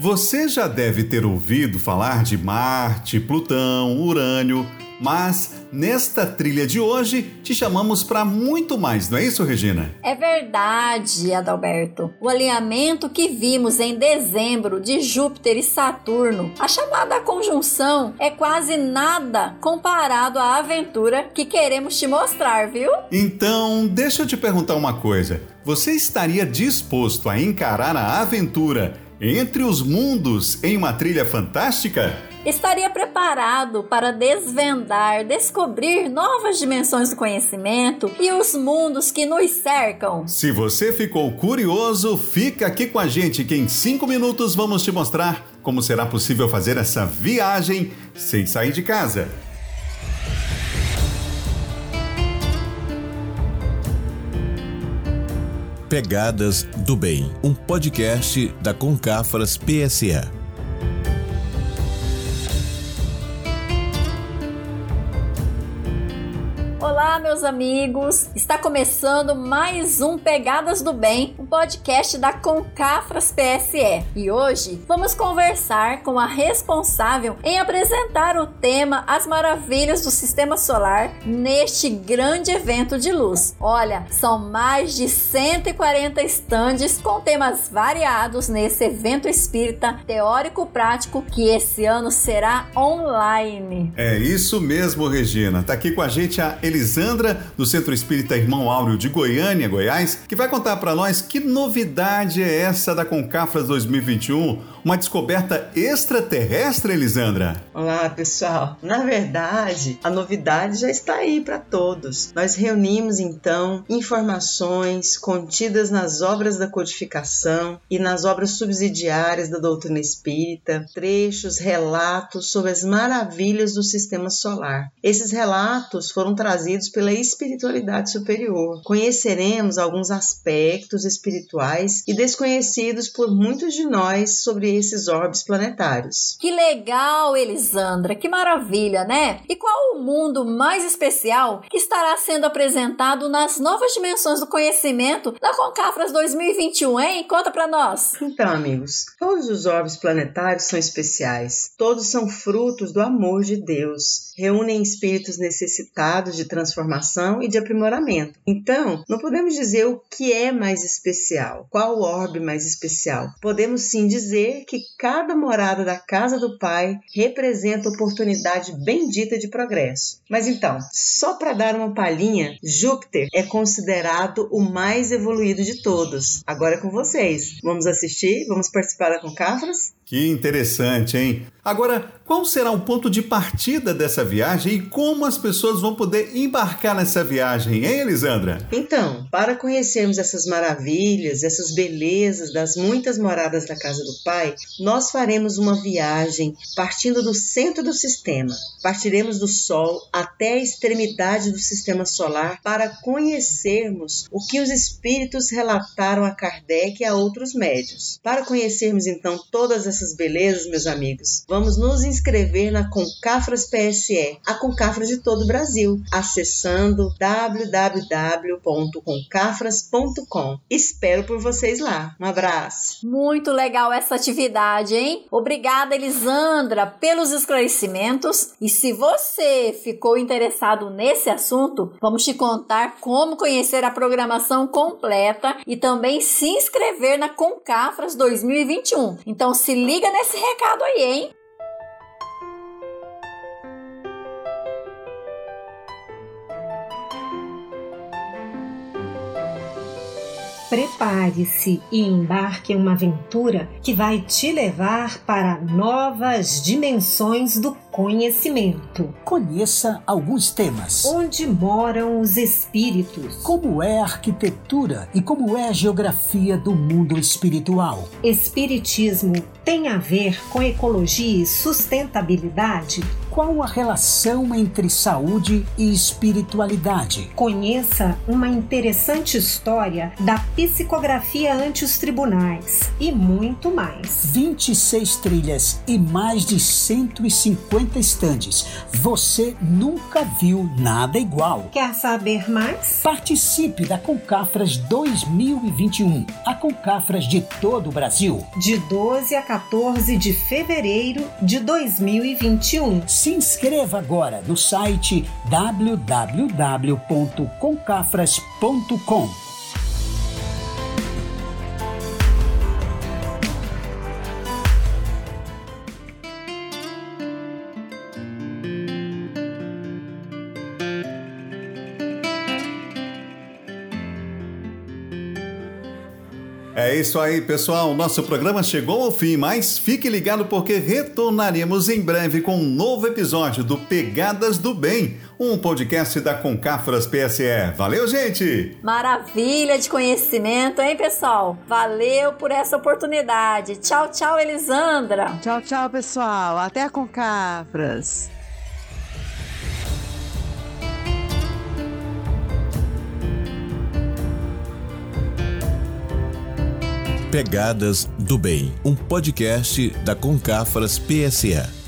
Você já deve ter ouvido falar de Marte, Plutão, Urânio, mas nesta trilha de hoje te chamamos para muito mais, não é isso, Regina? É verdade, Adalberto. O alinhamento que vimos em dezembro de Júpiter e Saturno, a chamada conjunção, é quase nada comparado à aventura que queremos te mostrar, viu? Então, deixa eu te perguntar uma coisa. Você estaria disposto a encarar a aventura entre os mundos em uma trilha fantástica? Estaria preparado para desvendar, descobrir novas dimensões do conhecimento e os mundos que nos cercam? Se você ficou curioso, fica aqui com a gente que em 5 minutos vamos te mostrar como será possível fazer essa viagem sem sair de casa. Pegadas do Bem, um podcast da Concafras PSA. Olá, meus amigos! Está começando mais um Pegadas do Bem, um podcast da Concafras PSE. E hoje vamos conversar com a responsável em apresentar o tema As Maravilhas do Sistema Solar neste grande evento de luz. Olha, são mais de 140 estandes com temas variados nesse evento espírita teórico-prático que esse ano será online. É isso mesmo, Regina. Tá aqui com a gente a Elisandra, do Centro Espírita Irmão Áureo de Goiânia, Goiás, que vai contar para nós que novidade é essa da Concafras 2021 uma descoberta extraterrestre, Elisandra? Olá, pessoal. Na verdade, a novidade já está aí para todos. Nós reunimos então informações contidas nas obras da codificação e nas obras subsidiárias da doutrina espírita, trechos, relatos sobre as maravilhas do sistema solar. Esses relatos foram trazidos pela espiritualidade superior. Conheceremos alguns aspectos espirituais e desconhecidos por muitos de nós sobre esses orbes planetários. Que legal, Elisandra, que maravilha, né? E qual o mundo mais especial que estará sendo apresentado nas novas dimensões do conhecimento da Concafras 2021, hein? Conta pra nós. Então, amigos, todos os orbes planetários são especiais. Todos são frutos do amor de Deus. Reúnem espíritos necessitados de transformação e de aprimoramento. Então, não podemos dizer o que é mais especial, qual orbe mais especial. Podemos sim dizer que cada morada da casa do Pai representa oportunidade bendita de progresso. Mas então, só para dar uma palhinha, Júpiter é considerado o mais evoluído de todos. Agora é com vocês. Vamos assistir? Vamos participar da Concafras? Que interessante, hein? Agora, qual será o ponto de partida dessa viagem e como as pessoas vão poder embarcar nessa viagem, hein, Elisandra? Então, para conhecermos essas maravilhas, essas belezas das muitas moradas da casa do Pai, nós faremos uma viagem partindo do centro do sistema. Partiremos do Sol até a extremidade do sistema solar para conhecermos o que os espíritos relataram a Kardec e a outros médios. Para conhecermos então todas essas belezas, meus amigos, vamos nos inscrever na Concafras PSE, a Concafras de todo o Brasil, acessando www.concafras.com. Espero por vocês lá. Um abraço. Muito legal essa atividade, hein? Obrigada, Elisandra, pelos esclarecimentos. E se você ficou interessado nesse assunto, vamos te contar como conhecer a programação completa e também se inscrever na Concafras 2021. Então se liga nesse recado aí, hein? Prepare-se e embarque em uma aventura que vai te levar para novas dimensões do conhecimento. Conheça alguns temas. Onde moram os espíritos? Como é a arquitetura e como é a geografia do mundo espiritual? Espiritismo tem a ver com ecologia e sustentabilidade? Qual a relação entre saúde e espiritualidade. Conheça uma interessante história da psicografia ante os tribunais e muito mais. 26 trilhas e mais de 150 estandes. Você nunca viu nada igual. Quer saber mais? Participe da Concafras 2021. A Concafras de todo o Brasil. De 12 a 14 de fevereiro de 2021. Se inscreva agora no site www.concafras.com. É isso aí, pessoal. Nosso programa chegou ao fim, mas fique ligado porque retornaremos em breve com um novo episódio do Pegadas do Bem, um podcast da Concafras PSE. Valeu, gente! Maravilha de conhecimento, hein, pessoal? Valeu por essa oportunidade. Tchau, tchau, Elisandra. Tchau, tchau, pessoal. Até a Concafras. Pegadas do Bem, um podcast da Concafras PSA.